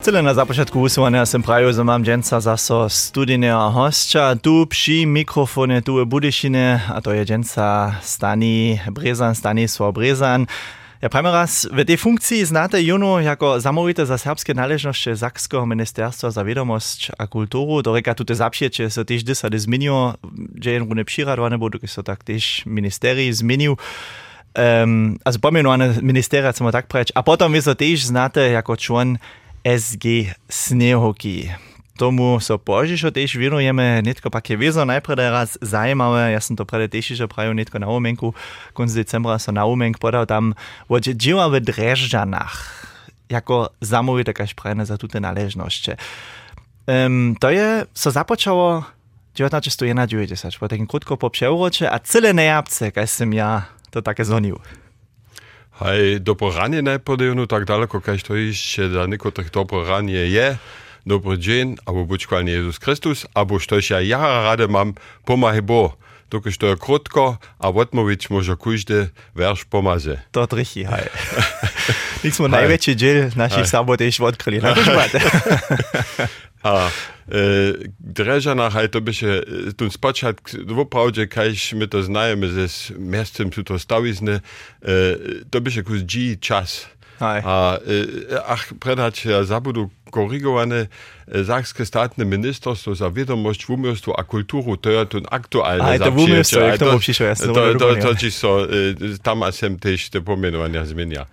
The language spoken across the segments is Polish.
Tyle na započatku usúvania som pravil, že mám dženca zaso studiného hostia. Tu przy mikrofone, tu je Budyšine, a to je dženca Stani Brezan, Stanisław Brezan. Ja prajme raz, v tej funkcii znáte Juno jako zamówite za serbskie należności Sakskiego Ministerstwa za Wiadomość a Kulturu. Do reka tute zapšiecie so tiež dysady zmienio, že jen rune přiradované budú, so tak tiež ministerii zmienił. Um, also pomenované ministeria, chcem tak preč. A potom vy so tiež znáte jako člen SG Snehoky. Tomu so požišo tež venujeme netko pak je vezo najprv raz zajímavé, ja som to prede tež že prajú netko na umenku, konc decembra som na umenk podal tam, voče dživa v Drežďanach, jako zamówi taka šprajne za tute należności. Um, to je, so započalo 1991, po takim krótko po przeurocze, a cyle nejabce, kaj som ja to také zvonil. aj dobro ranje ne podejno tako daleko, kaj što išče, da neko tak dobro ranje je. Dobro džen, abo bučkvalni Jezus Kristus, abo što še ja rade mam, pomaj bo. Dokaj što je krotko, a Votmovič može kužde verš pomaze. To trichi, haj. Nikt smo najväčší dziel našich sabot też odkryli. Na A e, Dreżana, hej, to by się tu spoczat, woprawdzie, kajś my to znajemy ze miastem, tu to stawizny, e, to by się kus dzi czas. A e, ach, predać ja zabudu korygowane Sakskie statne ministerstwo za wiadomość, wumiostwo a kulturu, to jest ten aktualny Aj, to wumiostwo, jak to przyszło, ja to, to, to, to ci so, tam a sem też te pomienowania zmienia.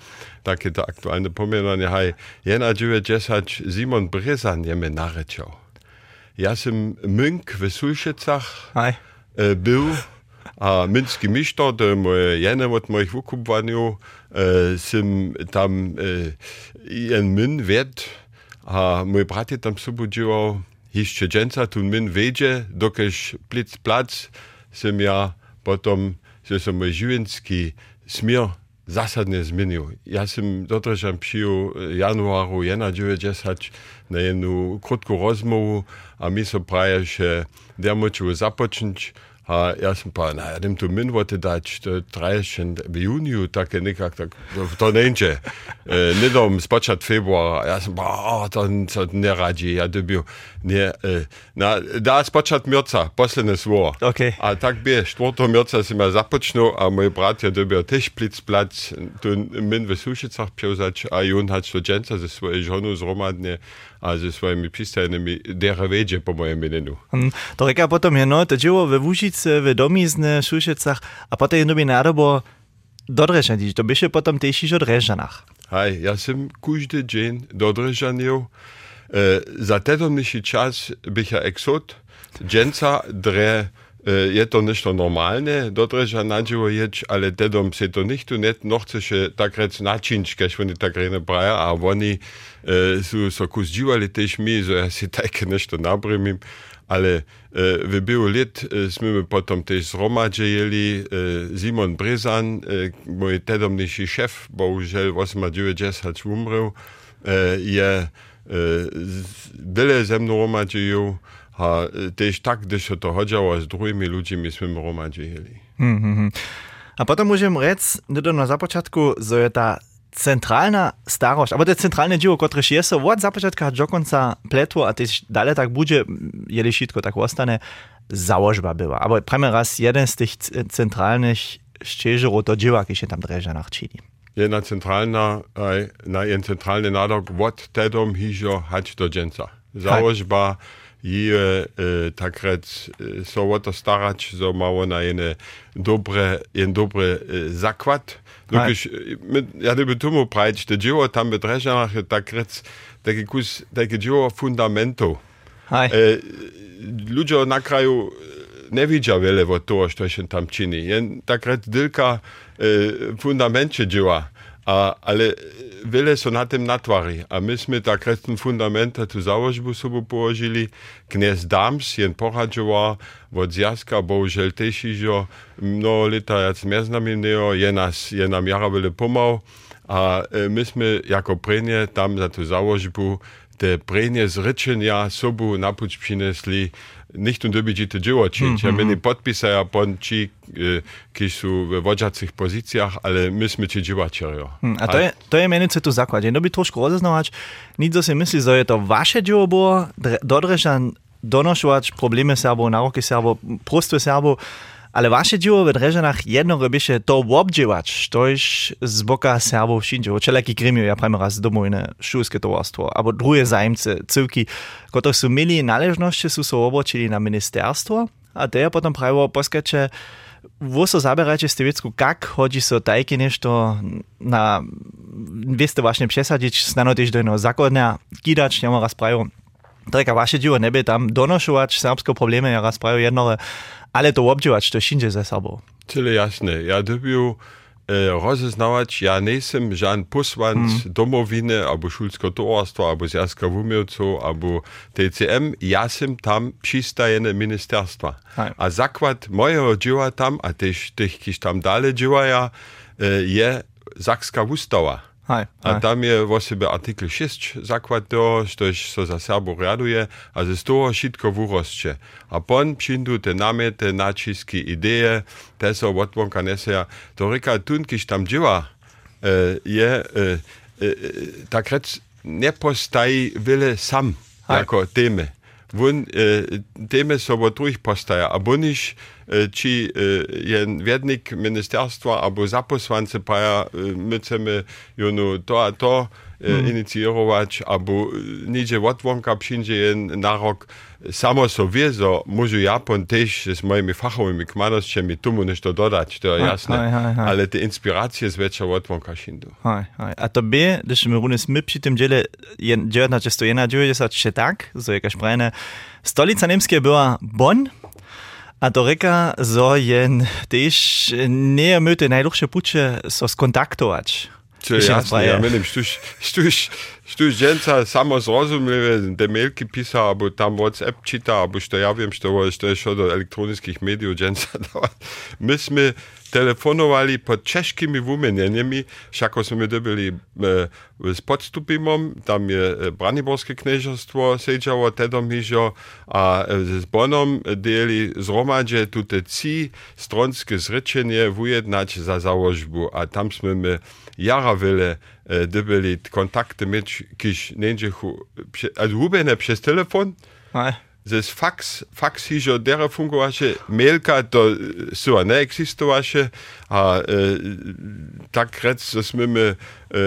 Takie to aktualne pomienowania, hej, jena 90 Simon Brezan je mnie nareciał. Ja sam münk w Sulšicach Hej. e, był, a minski misztor, to moje jedne od moich wykupowaniu, e, sam tam e, jen min wied, a mój brat tam subudziło, jeszcze dżęca, tu min wiedzie, dokeż plic plac, sam ja potom, że som mój żywienski smier zasadnie zmienił. Ja sam dotrzem przyjął januaru 91 na jedną krótką rozmowę, a mi so praje, że der musiał zapocząć, a ja sam pa, na ja tu min wote dać, to traje w juniu, takie nikak, tak, to neńcze. E, nie dom spoczat februara, ja sam pa, to, to nie radzi, ja dobił, nie, e, na, da spoczat mierca, posledne sło. Okej. A tak by, 4. mierca som ja započnul, a mój brat je dobil tež plic plac, tu min v Sušicach pjevzać, a on hat studenta ze svojej žonu zromadne, a ze svojimi pistajnými dere vedzie po mojem meninu. Hm, To reka potom je no, to we Wóżicy, w domizny, w Szuszycach, a potem je nobi nadobo do to by się potom iż o Dreżanach. Hej, ja sam każdy dzień do Dreżanio, e, za tedomniejszy czas bych ja exot, dre, E, je to nešto normalne, dotrže nađivo ječ, ali tedom se to nihto net nohceše tak rec načinč, kaž oni tak rene praja, a oni e, su so kus dživali tež mi, so ja si tajke nešto nabremim, ale e, v bil let e, smo mi potom tež zromadžejeli, e, Simon Brezan, e, moj tedomnejši šef, bohužel 89 umrel, e, je e, dele ze mnou romadžejo, a e, też tak, gdyż się to chodziło z drugimi ludźmi, sme hromadžili. Hm, hm, hm. A potom môžem rec, no na započatku, že je tá centrálna starość, albo te centralne dzieło, które je so od započatka do końca pletło, a też dalej tak będzie, jeli wszystko tak ostane, założba była. Ale prajme raz jeden z tych centralnych szczeżerów to dzieła, kiedy się tam dreże na chwili. Jedna centralna, na jeden centralny nadok, what tedom hižo hać do dżęca. Założba je e, tak rec e, so o to starać, so mało na jene dobre, jen dobre e, zakład. Dokąd, ja gdyby tomu prajć, te dzieło tam by dreżanach, tak rec, takie kus, takie dzieło fundamentu. E, ludzie na kraju nie widzą wiele od tego, co się tam czyni. Jen tak rec tylko e, fundamencie dzieła, ale wiele są na tym natwari. A myśmy tak rec ten fundament tu założbu sobie położyli. Kniez Dams, jen poradzował od zjazka, bohužel też iżo mnoho lata, jak mnie znamienio, je nas, je nam jara wiele pomał. A e, myśmy jako prenie tam za tu założbu te prenie zrečenja sobu napuć přinesli, nicht dobići dziełoci mieli mhm, mhm. podpisy a ja ponci äh, kisu w wodziacych pozycjach ale myśmy ci dziełaci hmm, a to je, to je menice tu zakład no by troszkę rozeznawać nic co się myśli że to wasze dzieło było dodreżan donoszać problemy Serbo, naroki Serbo, prostwe Serbo, ale wasze dzieło w Dreżanach jedno robisze to obdziewać, toż z boka Serbów wszędzie, wszelaki gremiu, ja prawie raz domowine szulskie towarstwo, albo drugie zajemce, cyłki, które są mieli należności, są się obrócili na ministerstwo, a te potem prawo poskacze, wo so zabierajcie Stevicku, jak chodzi so tajki nešto na, wieste właśnie przesadzić, znano też do jednego zakładnia, kidać, nie ma raz prawo, Treka waše dziwo neby tam donošować serbskie problemy, ja raz prawie jedno, ale to obdziewać to wszędzie ze sobą. Tyle jasne. Ja dobił e, rozeznawać, ja nie jestem żaden posłanc mm. domowiny, albo szulskiego towarstwa, albo Zjazka Wumielców, albo TCM. Ja jestem tam przystajene ministerstwa. Hej. A zakład mojego dzieła tam, a też tych, którzy tam dalej działają, e, je Zakska Wustawa. Hej, A tam je vo sebe artikel 6 zakład to, štož so za Serbo raduje, a ze toho šitko vurosće. A pon přindu te namete, načiski, ideje, te so odvonka neseja. To reka tun, kiž tam dživa, je, tak rec, ne postaji vile sam, Hej. jako teme. vun äh, deme sower durchpastéier a bunnich äh, chi äh, jen werdennig ministerstvo a bo zaposwanze paier äh, mëtzeme Jono do a to. Äh, mm. inicjować, abo nidzie odwonka przyjdzie jen na rok, samo so wie, so może ja pon też z moimi fachowymi kmanosćami tu mu nešto dodać, to je jasne, hej, hej, hej. ale te inspiracje z veća odvonka šindu. Hej, hej. A to by, když my runes my przy tym dziele 1991 się tak, so jakaś prajne, stolica niemskie była Bonn, a to reka, so jen też nie myty najdłuższe pucze so skontaktować. To je jasne, ja menim, štuž, štuž, štuž dženca samo zrozumljive, te mailki pisa, abo tam WhatsApp čita, abo što ja viem, što, što je šo do elektronických médiów dženca dava. My sme telefonovali pod češkými wumenjenjami, šako sme dobili e, s podstupimom, tam je e, Braniborské kniežerstvo sedžało, tedom hižo, a e, s Bonom dieli zromadže tute ci stronske zrečenje vujednać za załožbu, a tam sme my jara wiele e, dobili kontakty mieć, kiż nędziechu, also hubene przez telefon, Hej. Zes fax, fax hižo dere fungovaše, mailka to so ne existovaše, a e, tak rec, so sme my, e,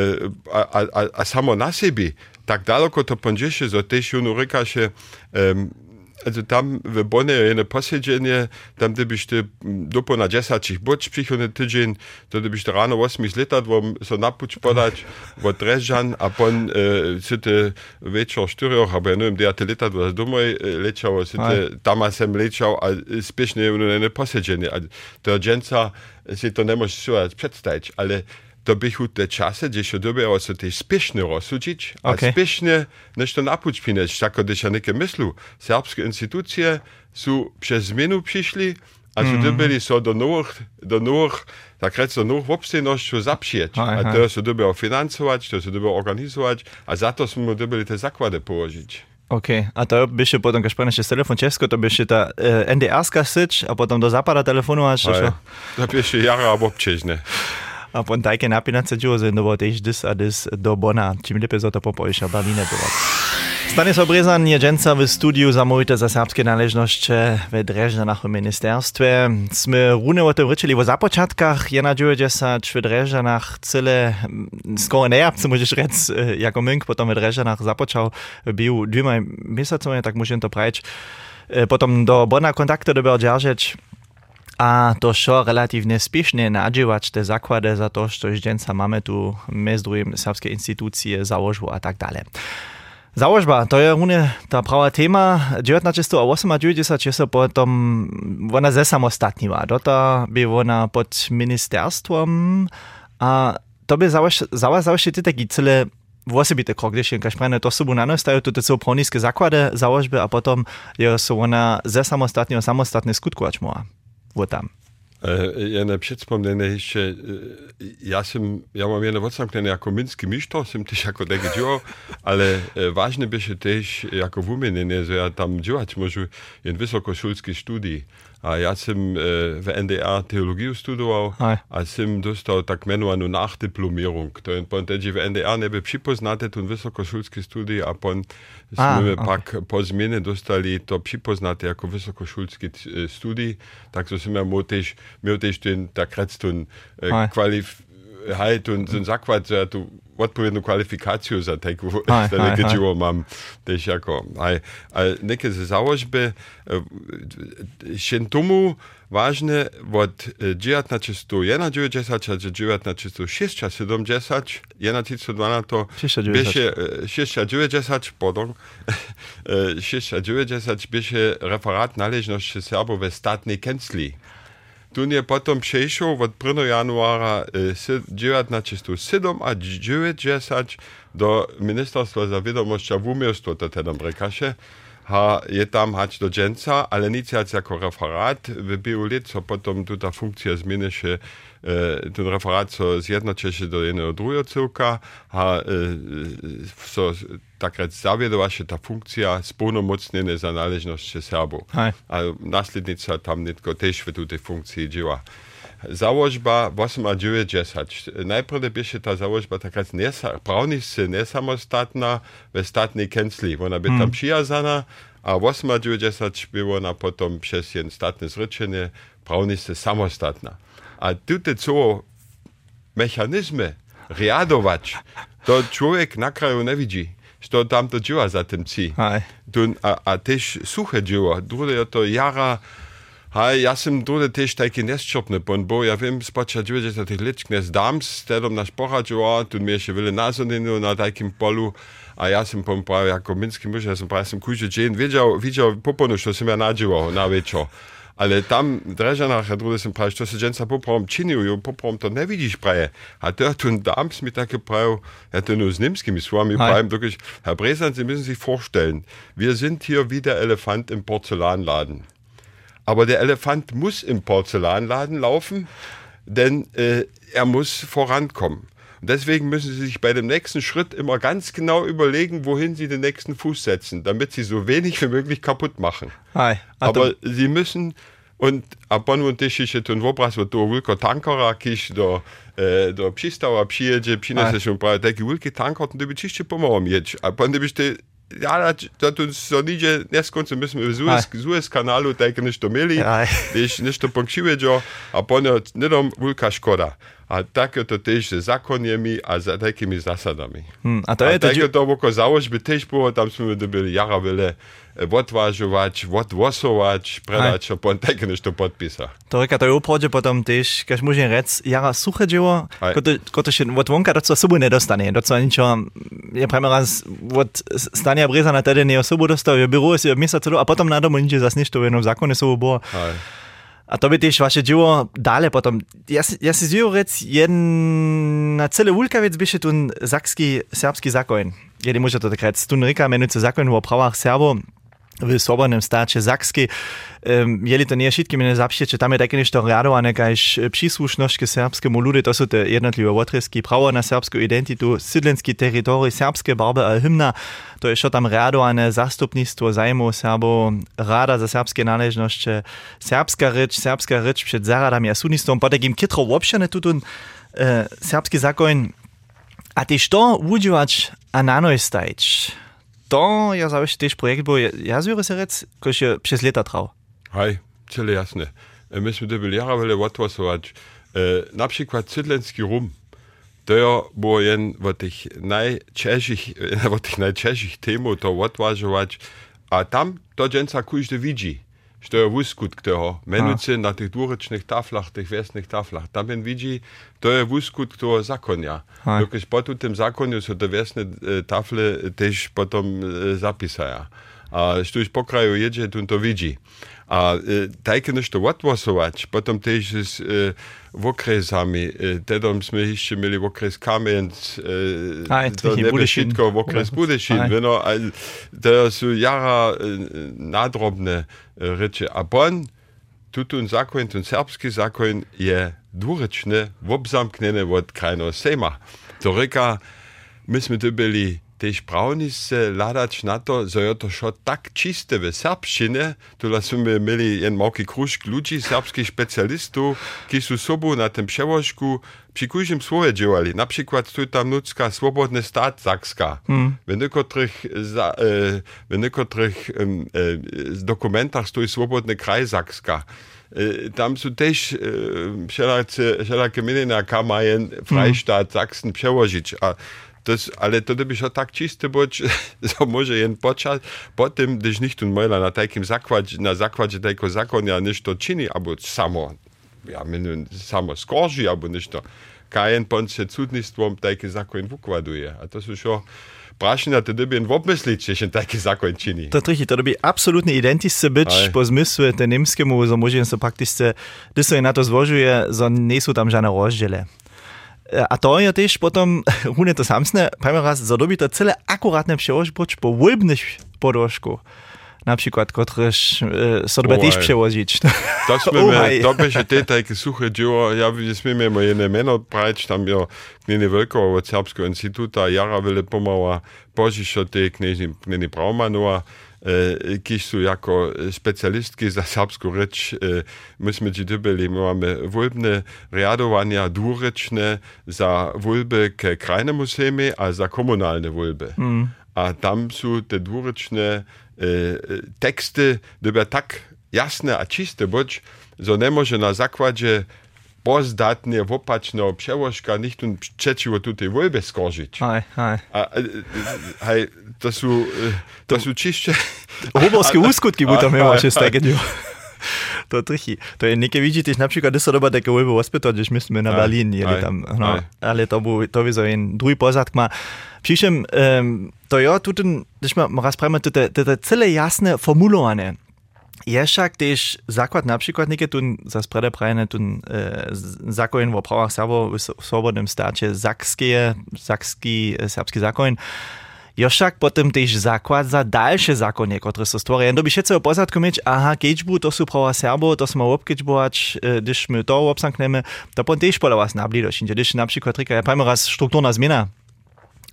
a, a, a, samo na sebi, tak daleko to pądzieše, zo tež junu rekaše, also tam w Bonnie jedno posiedzenie, tam gdybyś ty dopo na 10 bocz przychodny tydzień, to gdybyś to rano 8 liter, bo so napuć podać, bo dreżan, a pon e, syty wieczór 4, albo ja nie wiem, der te liter, bo domoj leciał, syty tam sem leciał, a spiesznie jedno posiedzenie, a to dżęca się to nie możesz sobie przedstawić, ale to bychu te czasy, gdzie się dobierało so też spiesznie rozsudzić, a Okej. spiesznie nešto napuć pineć, tak gdyż ja nie myślu. Serbskie instytucje są przez zmianu przyszli, a so dobili so do nowych, do nowych, tak rec do nowych obstojnościów zapřieć. Hej, A to się dobierało finansować, to się dobierało organizować, a za to smo dobili te zakłady położyć. Okay, a to by się potem, jak spraniesz telefon Česko, to by się ta e, NDR-ska syć, a potem do zapada telefonować, Ale a, to pierwsze jara obobčežne. A potem tajke napinać dziło, że no bo też dys a dys do Bona, czym lepiej za to popojść, a Berlinę było. Stanisław Brezan je dżęca w studiu zamówite za serbskie należności w Dreżanach w ministerstwie. Sme rune o tym ryczyli o započatkach, je na 90 w Dreżanach cyle, skoro nie jabce, możesz rec, e, jako münk potem w Dreżanach započał, był dwiema miesiącami, tak muszę to prać. E, Potem do Bona kontakty dobiał dzierżyć, a to šo relatívne spiešne nadžívať te základy za to, što dženca máme tu mezi druhým serbské institucie, załožbu a tak dále. Załožba, to je rune ta prawa tema. 1998 się potom ona zesamostatniła. Dota by ona pod ministerstwom, a to by założyć ty taki cyle osobity krok, když je kažprene to sobu nanostajú, to sú pronické základy załožby a potom je so ona zesamostatne, samostatne skutkovač mohla. Wo tam. Ja ne předspomněne ještě, ja jsem, ja mám jen odsamknené jako minský myšto, jsem tyž jako tak dělal, ale e, vážně byše tež jako vuměněné, že ja tam dělat můžu jen vysokošulský studii. A ja jsem v NDR Theologie studoval Aj. a jsem dostal tak jmenovanou Nachdiplomierung. To je pon teď v NDR nebe připoznate tu vysokošulský studii a pon jsme okay. pak po změně dostali to připoznate jako vysokošulský studii, tak to jsem ja tež, měl tež ten takrat ten kvalif halt und so zakvat, že tu odpovednú kvalifikáciu za takú čo mám tež ako aj, aj neke záložbe šen tomu vážne od 1991 až 1906 70 1912 beše 690 pardon. 690 beše referát naležnosti Serbov ve státnej kencli Tu je potom przejšł od 1. januara 1907 a 90 do Ministerstwa za wiadomości w umiejstwo to tedy Brekaše. Ha, je tam hać do dżęca, ale nic jako referat wybił lit, co potom ta funkcja zmieni się E, ten referat so zjednoczy się do jednego drugiego cyłka, a e, so takrat zawiedła się ta funkcja spełnomocnienia za należności Serbów. A naslednica tam nitko też w tej funkcji działa. Założba 890. Najpierw była ta założba taka prawniccy niesamostatna w statnej kęsli. Ona by tam hmm. przyjazana, a 890 było ona potom przez jeden statne zryczenie prawniccy samostatna. A tutaj co mechanizmy reagować, to człowiek na kraju nie widzi. Što tam to działa za tym ci. A, a też suche działa. Drugie to jara, a ja sam drugie też taki nieszczopny, bo ja wiem, spoczę 90 lat, knes dams, wtedy nasz pocha działa, tu mnie się wiele nazoninu na takim polu, a ja sam pom prawie jako miński mąż, ja sam prawie kuździe dzień, widział, widział poponu, co sam ja nadziwał na wieczór. Ale tam Drežanach, ja drugi sem pravi, što se dženca poprom činijo, poprom to ne vidiš praje. A to tun dams mi tako prav, ja to nur z nimskimi svami pravim, wirklich, Herr Bresan, Sie müssen sich vorstellen, wir sind hier wie der Elefant im Porzellanladen. Aber der Elefant muss im Porzellanladen laufen, denn äh, er muss vorankommen. Und deswegen müssen Sie sich bei dem nächsten Schritt immer ganz genau überlegen, wohin Sie den nächsten Fuß setzen, damit Sie so wenig wie möglich kaputt machen. Hi. Aber Sie müssen und abon und tysiše ten obraz od toho veľkého tankera, když do, e, do přístavu přijedzie, přinese się právě taký veľký tanker, to by čište pomalu jeť. A potom byste ja, da tu so niđe, neskonce my smo v Suez, Suez kanalu tako nešto imeli, když nešto ponkšiveđo, a potom nedom veľká škoda. A tako to tež z zakonjemi, a za takimi zasadami. Hmm, a to je a tako to oko załožby tež było, tam smo dobili jara vele odvažovať, odvosovať, predať, a potom také nešto podpísa. To reka, to je upravde potom tež, keď môžem rec, jara suché dživo, koto še od vonka do sobu nedostane, do co ničo, je prejme raz od stania breza na tedy ne osobu dostal, je byrú si mesa a potom na domu nič zase nič, to jenom v zákone sobu bolo. A to by tiež vaše dziwo dalej potom. Ja, ja si zjujú rec, jedna celé ulka vec byše tu zakský, serbský zákon. Jedy môže to tak rec. Tu reka menujúce zákon o pravách Serbov, w Sobornym stacie Zakskiej. Um, jeli to nie wszystkie mnie zaprzecie, tam je takie nešto radowane, kaž przysłuszność k serbskiemu ludu, to są te jednotliwe otryski, prawo na serbską identitu, sydlenski terytorii, serbskie barby a hymna, to je tam radowane zastupnictwo zajmu Serbo, rada za serbskie należności, serbska rycz, serbska rycz przed zaradami a sudnictwem, po takim kitro łopszane tutun e, serbski zakon, a tyś to udziałać a nanoj stajć to ja zawsze też projekt, bo ja zjurę się rec, się przez lata trwał. Hej, cele jasne. Myśmy to byli jara wiele odwasować. Na przykład cydlenski rum. To ja było jeden z tych najcięższych, z tych najcięższych tematów to odważywać, a tam to dżęca każdy widzi. Što je vuskut toho. Menujúce na tých dôročných taflach, tých viesných taflach. Tam jen vidí, to je vuskut toho zakonia. Dokiaľ potom tým zakoniu sú to viesne tafle tiež potom zapísajú. A što už po kraju jedzie, to widzi. A e, takie nešto odwosować, potem też z e, okresami. Tedom e, sme ešte mali okres Kamenc, aj, do Nebešitko, okres Budešin. Veno, a to sú jara e, nádrobné e, reči. A pon, tutun zakon, tun serbský zakon je dvúrečne, obzamknené od krajného sejma. To reka, my sme to byli tež pravnice ladać na to, że je to šo tak čiste v serbščine, tula sme mieli jen malký kružk ľudí, serbských špecialistów, ki sú sobu na tym przełożku przy każdym słowie działali. Na przykład tu tam nucka Swobodny Stat Sakska. Hmm. W niektórych, za, w niektórych e, e, dokumentach stoi Swobodny Kraj Sakska. E, tam są też wszelakie, wszelakie mienia, jak mają Freistaat Sachsen przełożyć. A das, ale to by się tak čiste być, że może jen počas, potem, gdyż nikt mojla na takim zakładzie, na zakładzie tego zakonia niż to czyni, albo samo, ja mówię, samo skorži, albo niż to, kajen ponce cudnictwom taki zakon wykładuje. A to są już prašenia, to by jen obmyslić, że się taki zakon czyni. To trichy, to by absolutnie identyczne być Aj. po zmysłu te niemskiemu, że może się praktycznie, gdy się na to złożuje, że nie są tam żadne rozdziele. A to je też potom, runie to samsne, powiem raz, zrobi to cele akuratne przełożyć po wólbnych podłożku. Na przykład, któreś e, Oj. też przełożyć. To me, to by się te takie suche dzieło, ja by sme me jedne meno prać, tam jo knjeni Velkovo od Serbskog instituta, Jara vele pomała požišo te knjeni, knjeni Braumanova, e, kiž su jako specialistki za serbsku reč, e, my sme ci my mamy wólbne riadowania dwurečne za wólby ke krajnemu sejmie, a za komunalne wólby. A tam są te dwurečne e, e, teksty, doby tak jasne a čiste być, że nie może na zakładzie pozdatnije bo pač na obševoška nihtun čečilo tudi vojbe skožić. Aj, aj. A, e, e, aj, to su, e, to su čišće... Humovske uskutki budem imao še stegenju. to trchy. To je nekaj vidieť, tiež napríklad desaťdoba také webo ospětovat, když my jsme na Berlín jeli tam. No, aj. ale to by, to by so jen druhý pozadk má. Přičem, um, to jo, tu ten, když ma raz prejme, to je celé jasné formulované. Je však też zakład na przykład niekie tu za sprede prajene tu e, zakon o prawach Serbów w swobodnym stacie Sakskie, Sakski, e, serbski zakon. Je však potem też zakład za dalsze zakonie, które są stworzone. Jen by się pozadku mieć, aha, keďbu, to są prawa Serbów, to smo obkeďbować, e, když my to obsankneme, to potem też pola was nabli došinče. Když napríklad, rika, ja pojmo raz štruktúrna zmena,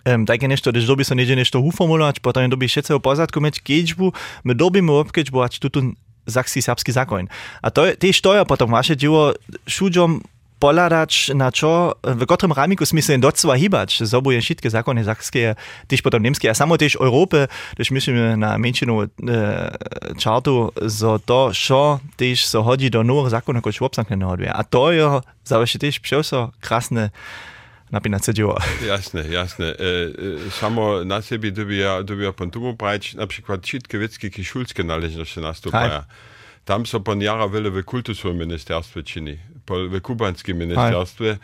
Um, takie nešto, když doby so niedzie nešto uformulować, potem doby všetce o pozadku mieć keďbu, my dobimy obkeďbować tutun zakski serbski zakon. A to też to je potom vaše dzieło šuđom poladać na čo, w którym ramiku sme się docela hibać, zobuje wszystkie zakony sakskie, też potem niemskie, a samo też Europy, też myślimy na menšinu e, čartu, zo to, šo też so hodzi do nových zákonov, ako obsankne hoduje. A to je zawsze też přeso krasne napinace dzieło. Jasne, jasne. E, e, samo na siebie dobija, dobija pontumu brać, na przykład wszystkie wieckie kiszulskie należności nastupają. Tam są pan jara wiele w kultusowym ministerstwie czyni, w kubanskim ministerstwie,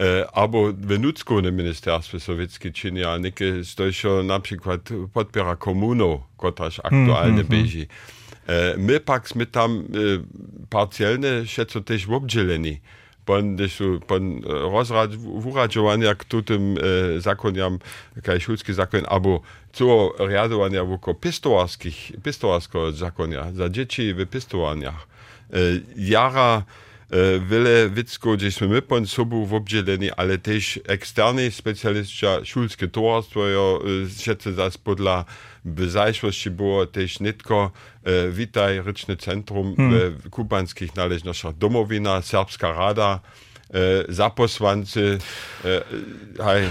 e, albo w nudzkim ministerstwie sowieckim czyni, a niekie stoi na przykład podpiera komuną, kotraż aktualnie bieži. E, my pak sme tam e, parcielne šeco też obdzieleni. Pan, gdyż su- pan e, rozrad, uradzowania k tutym e, zakoniam, kaj szulski zakon, albo co riadowania woko pistowarskich, pistowarskiego zakonia, za dzieci w pistowaniach. E, jara e, wiele widzków, gdzieśmy my pan sobą obdzieleni, ale też eksterni specjalistka szulskie towarstwo, jo, e, szece zas podla w zajszłości było też nitko. E, Witaj Ryczny Centrum w kubanskich należnościach. Domowina, Serbska Rada, e, zaposłancy, e, hej,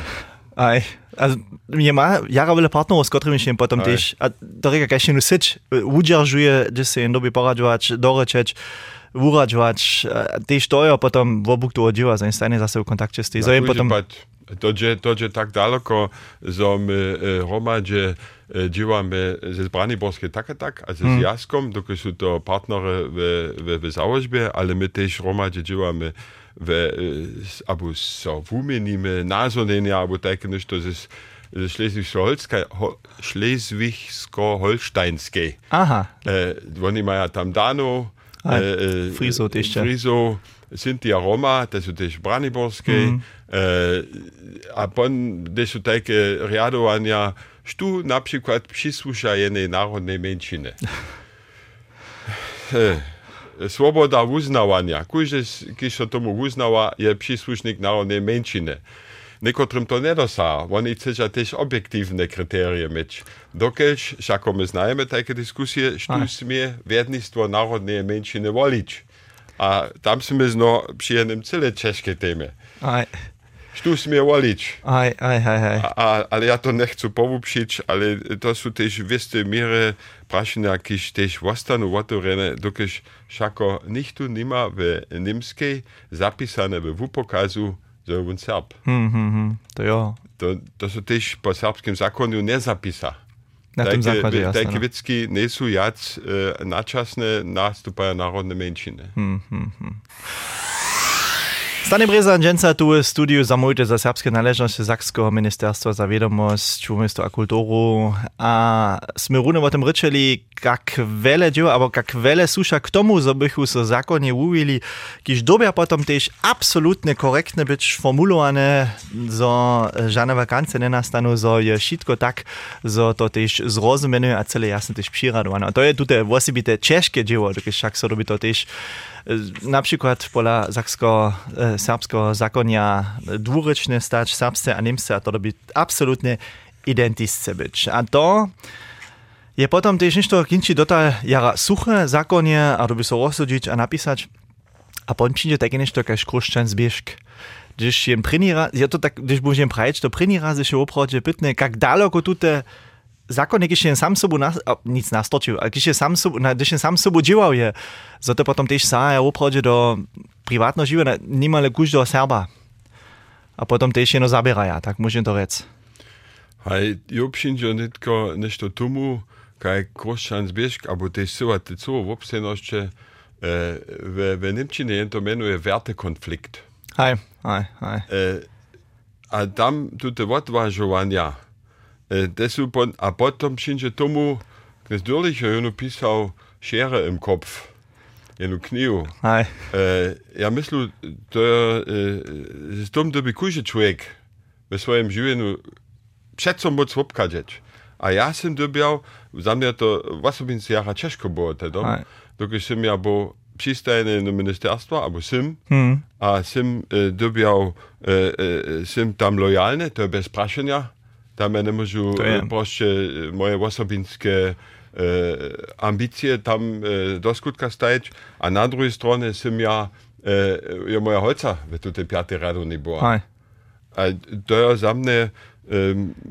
Aj, also je ma? Jara wiele partnerów, z którymi się potem Aj. też, a do reka kaś się syć, udzierżuje, gdzie się dobi poradzować, doreczeć, uradzować, a też to je potem w obu tu odziewa, zanim stanie zase w kontakcie z tej, Na zanim kúži potem, pať, to je tak daleko, my e, hromadže e, dívame ze Braniborskej tak a tak, a ze hmm. Jaskom, dokud sú to partnere v, v, v záložbe, ale my tiež hromadže dívame v, e, s- abo so vymeníme názornenia, abo také nešto ze, ze Schleswig-Holsteinskej. aha, E, oni mają tam Dano, Aj, e, e, Frizo ja. Frizo, Cynthia Roma, te so tež Braniborskej, mm. e, øh, a pon, kde sú také øh, riadovania, štú napríklad prísluša jednej národnej menšine. e, svoboda uznavanja. Kuže, ki so tomu uznava, je príslušník národnej menšine. Nekotrym to nedosáha. Oni chcú tiež objektívne kritérie mať. Dokeľ, ako my znajeme také diskusie, štú smie viednictvo národnej menšine voliť. A tam jsme zno przy jednym cyle ciężkie temie. Aj, Sztusmy wolić. aj, aj, aj, aj. A, ale ja to nie chcę powópšić, ale to są też w wieste mierze praszenia, jakieś też zostaną otworene, dokiż szako nichtu nie ma w niemskiej zapisane w wupokazu, że on Serb. Hm, hm, hm. To jo. To, to są też po serbskim zakonu nie zapisa. Na tym zakładzie jasne. Takie no. witzki nie są jac e, naczasne nastupają narodne mężczyzny. Stane Brezan Dženca tu v studiu zamujte za serbske naležnosti Sakského ministerstva za vedomosť, čumisto a kultúru. A sme rune o tom rečeli, kak veľa dzieł, alebo kak veľa súša k tomu, zo bychu so zákonne uvili, kiž dobia potom tiež absolútne korektne byť formulované, zo žádne vakance nenastanú, zo je všetko tak, zo to tiež zrozumenuje a celé jasne tiež přiradované. A to je tute osobité ťažké dzieło, dokiž však so robi to tiež na przykład pola saksko, e, serbskiego zakonia dwuryczne stać serbsce a niemsce, a to robi absolutnie identyczne być. A to je potom też nicht to kinči dotal jara suche zakonie, a to by so a napisać, a potem przyjdzie takie nicht to kaž kruščan zbiežk. Když jen první raz, je to tak, když budem prajeć, to první raz się opravdu pytne, jak daleko tute zakon, když jen sam sobu nas, a, nic nastočil, a když je sam sobu, na, když je sam sobu dělal je, za to potom tež sa je opravdu do privátno života, nimale každého Serba. A potom tež jeno zabiraja, tak můžem to rec. Hej, jo przyjdzie nitko nešto tomu, kaj kruščan zbiežk, abo tež syła te co w obstojności e, w, w Niemczynie jen to menuje wertekonflikt. Hej, hej, hej. E, a tam tute odważowania, pon, a potom przyjdzie tomu, natürlich, ja jeno pisał Schere im Kopf, jeno kniu. Hej. E, ja myślę, to e, z tym, by każdy człowiek w swoim życiu przed co moc obkadzać. A ja sam dobiał, za mnie to osobince jara ciężko było wtedy, Aj. dokąd sam ja był przystajny na ministerstwo, albo sim, Hmm. a sim e, dobiał, e, e, sim tam lojalny, to bez praszenia, tam ja nie je. e, moje osobinskie e, ambicje tam e, do skutka a na drugiej stronie sim ja, ja moja holca w tutaj piątej radu nie była. A to za mnie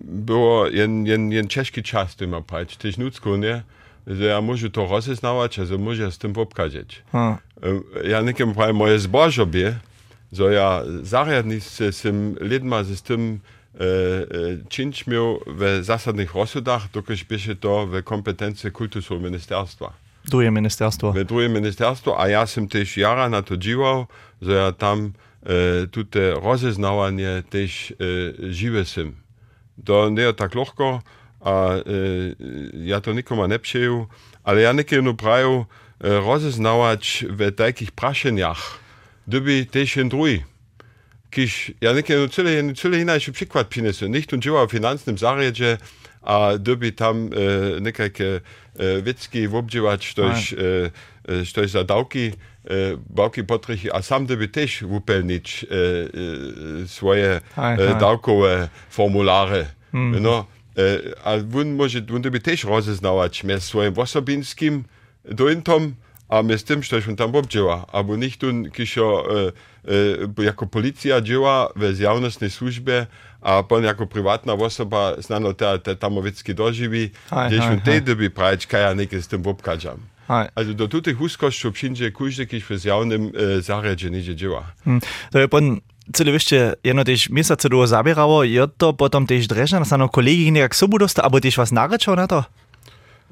było jen, jen, jen ciężki czas, ty ma pać, tyś nudzku, nie? Że ja muszę to rozeznawać, a że muszę z tym popkazać. Ha. Um, ja niekiem prawie moje zbożobie, że ja zariadnicy z tym lidma, z tym Äh, äh, čynč imel v zasadných rozsudách, dokud běže to v kompetence kultusov ministerstva. Duje ministerstvo. V duje ministerstvo a ja som tiež jara na to díval, že ja tam e, tute rozeznávanie tiež e, žive sem. To nie je tak ľahko a e, ja to nikoma nepšeju, ale ja nekedy prajú e, rozeznávať v takých prašeniach, doby tiež jen druhý. Kiż, ja niekiedy cyle, cyle inaczej przykład przyniosę. Nicht on działa w finansnym zaryadzie, a gdyby tam e, niekajkie e, witzki obdziewać, coś, e, e, coś za dałki, e, bałki potrychy, a sam gdyby też upelnić e, e, swoje Aj, e, aj. dałkowe formulary. No, e, a on może, on gdyby też rozeznawać między swoim osobinskim dointom, a my z tym, on tam obdzieła, albo nicht on, kiedy e, e, jako policja działa w zjawnostnej służbie, a pan jako prywatna osoba znano te, te tamowieckie dożywi, Aj, gdzieś aj, on aj. tej doby prawić, kaj ja niekie z tym obkadzam. Also do tutych huskości przyjdzie każdy, kiedy w zjawnym e, zaryadzie nie działa. Hm. To je pon celé vyšte jedno tež měsíce dlouho zabíralo, je to potom tež drežné, sa no kolegy nejak sobu dostal, alebo tež narečal na to?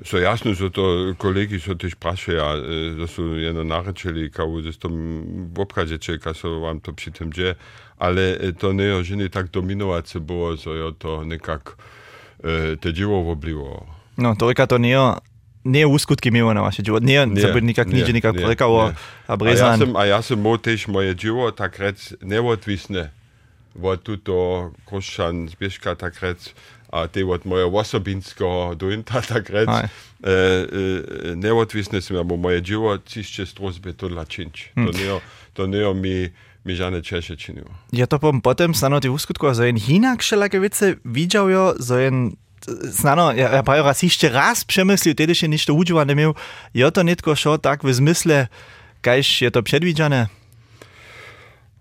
So jasno, so to kolegi so też praszają, e, że są jedno narečeli, kao z tym obkadzecie, kao so wam to tym dzieje, ale to nie jest nie tak dominować było, że ja to nekak te dzieło obliło. No, to reka to nie je, nie je uskutki miło na vaše život. Nie, nie, to by nikak nič nikak rekao, a A ja brezan. sam, a ja sam mo też moje dzieło tak rec neodwisne, bo tuto koszan zbieżka tak rec, a te od moje osobinsko dojenta takrat, e, e, neodvisne sem, da bo moje živo čišče strozbe to lačinč. Mm. To hm. nejo, to nejo mi Mižane Češe činil. Ja, to bom potem sanoti v skutku, za en hinak šelake vice videl jo, za en znano, ja, ja, pa je rasišče raz premislil, tedi še nič uživa ne imel, je to netko šel tako v zmisle, kajš je to predvidjane?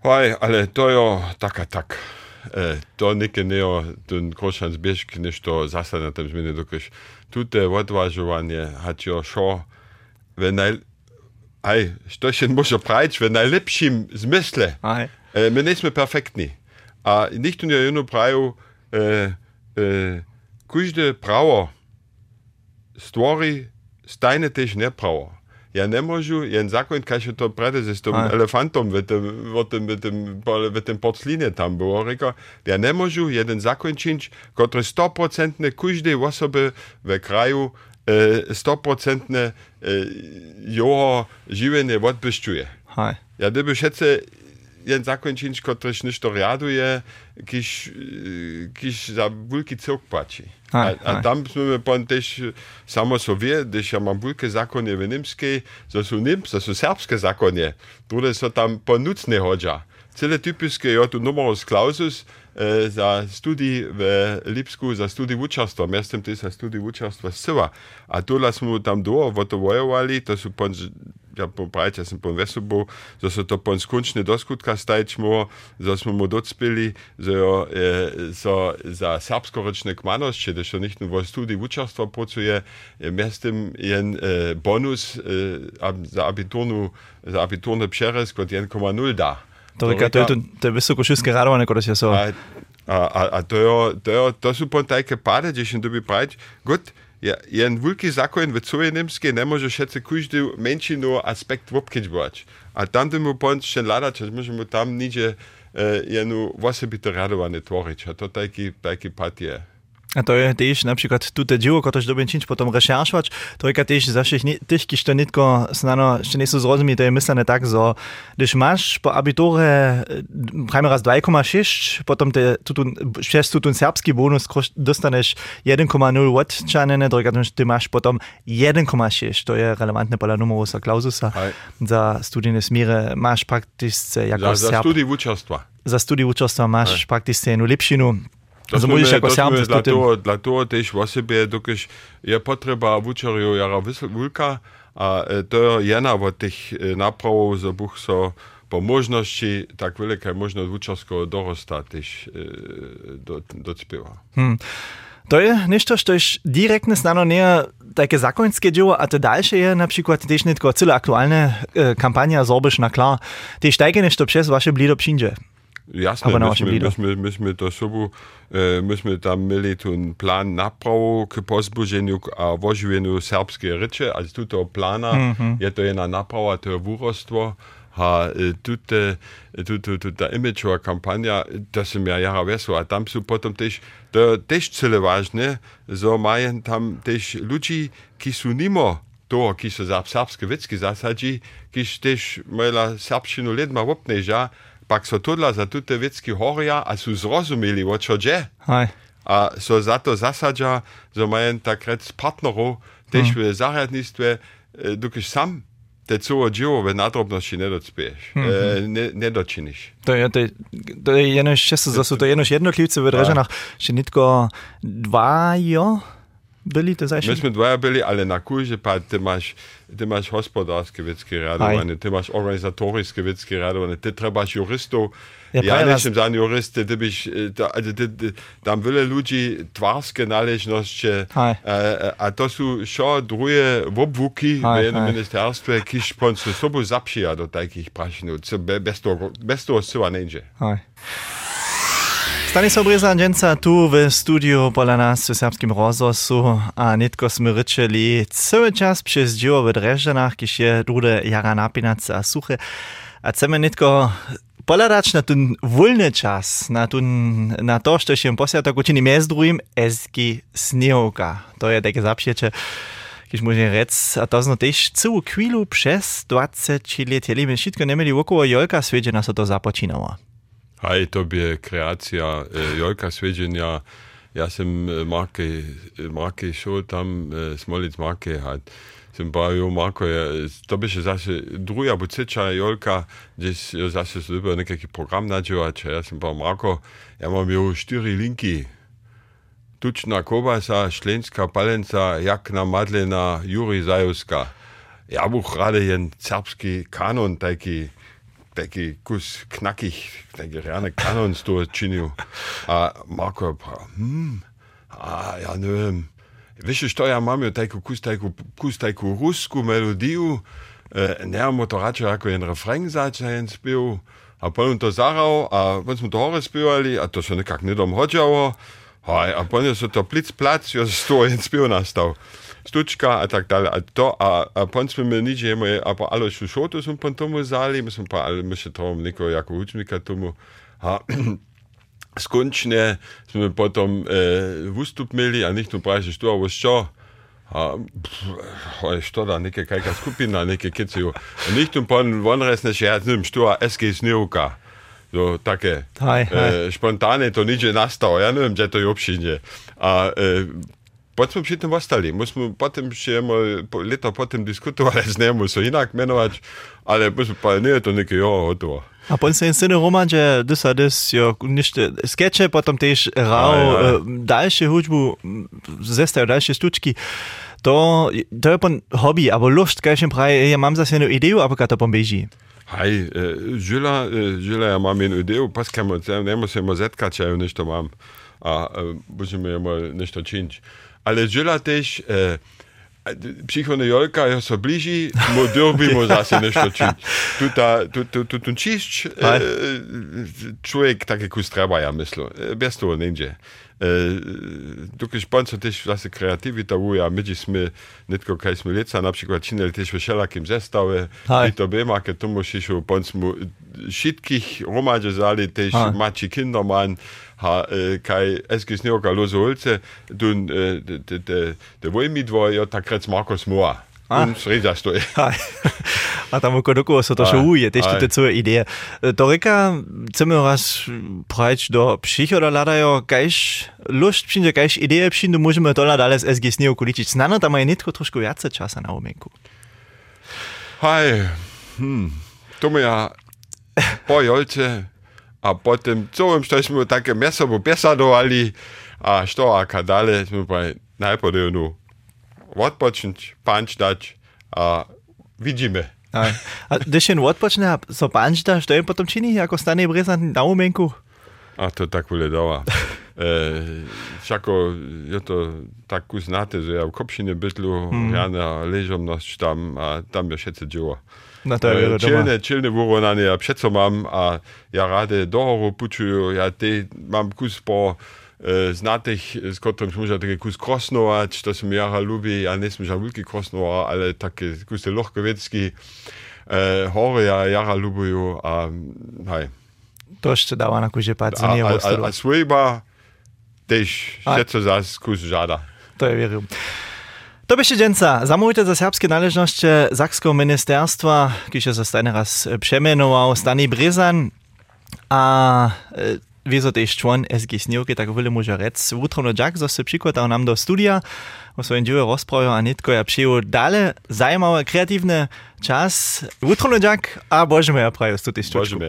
Hoj, ale to je taka tak. E, to neke neo, ten krošan zbiežky, než to zase na tom zmene dokaž. Tute odvažovanie, hat jo šo, ve naj... Aj, što še može pravić, ve najlepšim zmysle. Aj. E, my nismo perfektni. A nikt nie jedno prajo, e, e, każde prawo stvori stajne też nie prawo. Ja nie możu, jen zakon, kaže to prede tym Aj. elefantom w tym, w tym, w tym, w tym porclinie tam było, reka, ja nie możu jeden zakon czynić, który 100% każdej osoby w kraju e, 100% e, jeho odbyszczuje. Aj. Ja gdyby šece jen zakończyć, któryś niż to riaduje, kiś, kiś za bulki cyrk płaci. A, Aj, a aj. tam jsme pon też samo sobie, gdyż ja mam bulke zakonie w niemskiej, to są nims, to są serbskie zakonie, które są tam ponucne chodza. cele typische ja, Numerus Clausus äh, eh, za studij v Lipsku, za studij vučarstva. Mestem tega studij vučarstva SEVA. A tole smo tam dolgo votovojevali, to so pa ja, popraviti, jaz sem pa vesel, bo, da so to pon skončne do skutka stajčmo, da smo mu docpeli za, jo, e, so, za srpsko ročne kmanovšče, da še nekdo v studiju učarstva pracuje, mestem en e, bonus e, ab, za abiturnu, za abiturne přerez kot 1,0 da. To je to, to je vysokošilské radovanie, ktoré się so. A, to, jo, to, jo, to sú pon páde, kde si doby praviť, gut, ja, jen veľký zákon v celej nemskej nemôže všetci každý menšinu aspekt obkedžovať. A tam mu pon še ladať, že môžeme tam niče e, jenu osobité radovanie tvoriť. A to taký, taký pad je. A to je tiež napríklad túto dielo, ktoré dobre činč potom rešeršovať, to je tiež za všetkých tých, kýž to nitko snano ešte nie sú zrozumí, to je myslené tak, že když máš po abitúre prajme raz 2,6, potom te, tutun, šest tutun serbský bonus dostaneš 1,0 odčanené, to je ty máš potom 1,6, to je relevantné podľa numeru sa klaususa. Za studijne smíre máš prakticky jako Za, za Serb, studii vučarstva. za studij učostva máš prakticky jednu lepšinu. To Also sme môžeš my- ako to Serb sme s dla tutým- toho, dla toho tež o sebe, dokiaľ je potreba vučarju jara veľká a to je jedna od tých e, nápravov, že Bůh so po možnosti tak veľká možnosť vučarského dorosta tež e, do, docpieva. To je nešto, što je direktne znano nie takie zakońskie dzieło, a to dalsze je na przykład też nie tylko cyle aktualne e, kampania Zorbisch na klar. Też takie nešto przez wasze blido przyjdzie. Jasne, aber myśmy, myśmy, myśmy, myśmy do szubu, e, myśmy tam mieli ten plan naprawu k pozbudzeniu a wozieniu serbskie rycze, ale tu to plana, mm -hmm. je to jedna naprawa, to je wurostwo, a eh, tutaj eh, tu, tu, ta imidżowa kampania, to są ja jara wesło, a tam są potem też, to też cele ważne, że mają tam też ludzi, którzy są nimo to, którzy są za serbskie wycki zasadzi, którzy też mieli serbszczynu ledma wopneża, ampak so tudi za tute vetski horja, a so zrozumeli, očoče. A so zato zasadža, za manj takrat s partnerov, tež hm. mm. v zahradnictve, e, dokaj sam te celo živo v nadrobnosti ne dospeš, e, mm -hmm. ne, ne dočiniš. To je, to je, to je eno, še so, so to eno, še eno kljuce v Reženah, še nitko dva jo. Byli to My zaši. sme dvaja byli, ale na kurze pa ty máš, ty máš hospodárske veci radované, ty máš organizatorické veci radované, ty trebáš juristov, Ja, ja, prawie nešem za jurist, ty byś, e, tam wiele ludzi twarskie należności, Hej. e, a to są šo drugie obwuki w jednym ministerstwie, kiż ze sobą zapsija do takich be- bez toho, bez syła nie idzie. Hej. Stanisław Breza Dženca tu w studiu pola nas w serbskim rozhlasu a nitko sme ryczeli cały czas przez dzieło w Dreżanach, kiedy je drude jara napinace a suche. A chcemy nitko poladać na ten wolny czas, na, ten, na to, co się posja tak uczyni między drugim eski sniehoka. To je takie zapsiecie, kiedy można rec, a to zno też całą chwilę przez 20 lat, jeli my nie mieli około jolka, swiedzie nas to započinało. Aj, to je kreacija eh, Jojka Sveđenja. Jaz sem eh, Marke, eh, Marke šel tam, eh, smolic Marke. Had. Sem pa jo Marko, je, to bi še zase druga buceča Jolka, gdje jo zase zljubil nekakvi program nađevač. Jaz sem pa Marko, ja imam jo štiri linki. Tučna kobasa, šlenska palenca, jakna madlena, Juri Zajovska. Ja, buh rade jen srpski kanon, taki taki kus knakih, neki realen kanon to činil. A Marko je pa, hmm, a ja ne vem. Više što ja imam, je taj kus, taj kus, taj rusku melodiju, e, nemamo to rače, ako je en refren začne en spil, a potem to zaral, a potem smo to hore spivali, a to še nekako nedom hočalo, a potem je so to plic plac, jo stojen spil nastal. Stučka, a tak dalje. A to, a, a pon smo imeli že, imamo je, a pa alo šušoto smo pa tomu zali, mi smo pa, ali mi še tomu neko jako učnika tomu, a skončne smo potom e, eh, vstup imeli, a njih tu vprašaš, tu, a boš čo? A, pff, što da, neke kajka skupina, neke keciju. A njih tu pon von resne še, ja, znam, što, a SG snivka. so take hej, hej. E, spontane to nič je nastalo, ja ne vem, če to je obšinje. A e, Potem smo pri tem ostali, mi smo potem še eno leto potem diskutovali z njim, so inak menovali, ali pa ne, to nekaj je gotovo. A potem se je scene romanče, da so des, jo, nište, skeče, potem tež rav, ja, ja. Eh, daljše hudbu, mm, zestajo daljše stučki. To, to je pa hobi, ali lošt, kaj še pravi, ja imam za eno idejo, ampak to pa beži. Hej, eh, žila, eh, žila, ja imam eno idejo, pa skemo, ne moremo se ima zetkati, če jo nešto imam. A, bože mi je malo nešto činč. Uh, Ale žila też, e, Psychone Jolka, jo so bliži, mo dobimo zase nešto činiť. Tu, ta, tu, tu, tu, tu čišć, e, człowiek taki kus treba, ja myślę. E, Bez toho neđe. E, Dokaj španco też zase kreativita uja, među sme, netko kaj sme leca, na przykład činili też v všelakim zestave, Hej. i to bema, keď tomu šišu, pon smo šitkých romadže zali, Hej. mači kinderman, ha äh, øh, kai eskes neoka lose Holze dun äh, de woi mit war jo takretz Markus Moer. tam kodoko so to šuje tešte co ideje. E, Torika chceme raz prajč do pšich oda ladajo kajš lušt pšinže kajš ideje pšin, da možemo to ladale z SG snije okoličič. Znano tam je netko trošku jace časa na omenku. Haj, hm, to mi ja pojolče a potem całym, smo takie meso popesadovali, a što a kadale, smo pa najprej no, odpočiť, panč dať a vidíme. Aj. A když jen odpočne, so pančta, što je potom čini, ako stane brezant na? A to tak vole dała. E, všako je to tak kus znate, že ja v Kopšine bytlu, mm. ja na ležomnosť tam a tam je všetko dzieło. Na to je bilo čelne, čelne urovnanje, predvsem imam, a ja rade dohoru počuju, ja te imam kus po znatih, s katerim smo že tako kus krosnovati, to se mi jara ljubi, ja ne smo že veliki krosnova, ali tako kus lahkovetski, uh, hore ja jara ljubijo, a hej. To še dava na kuže pa zanimivo. A, a, a svojba, tež, še co zas kus žada. To je verjel. To dżęca. Zamówite za serbskie należności Sakskiego Ministerstwa, kiedy zostanie raz przemianował Stani Brezan, a e, wieso też człon SG Sniewki, tak wiele może rec. Utro no Jack został przykładał nam do studia, o swoim dzieło rozprawił, a nitko ja przyjął dalej zajmowy, kreatywny czas. Utro no Jack, a Boże moja prajo, tu też Bože me.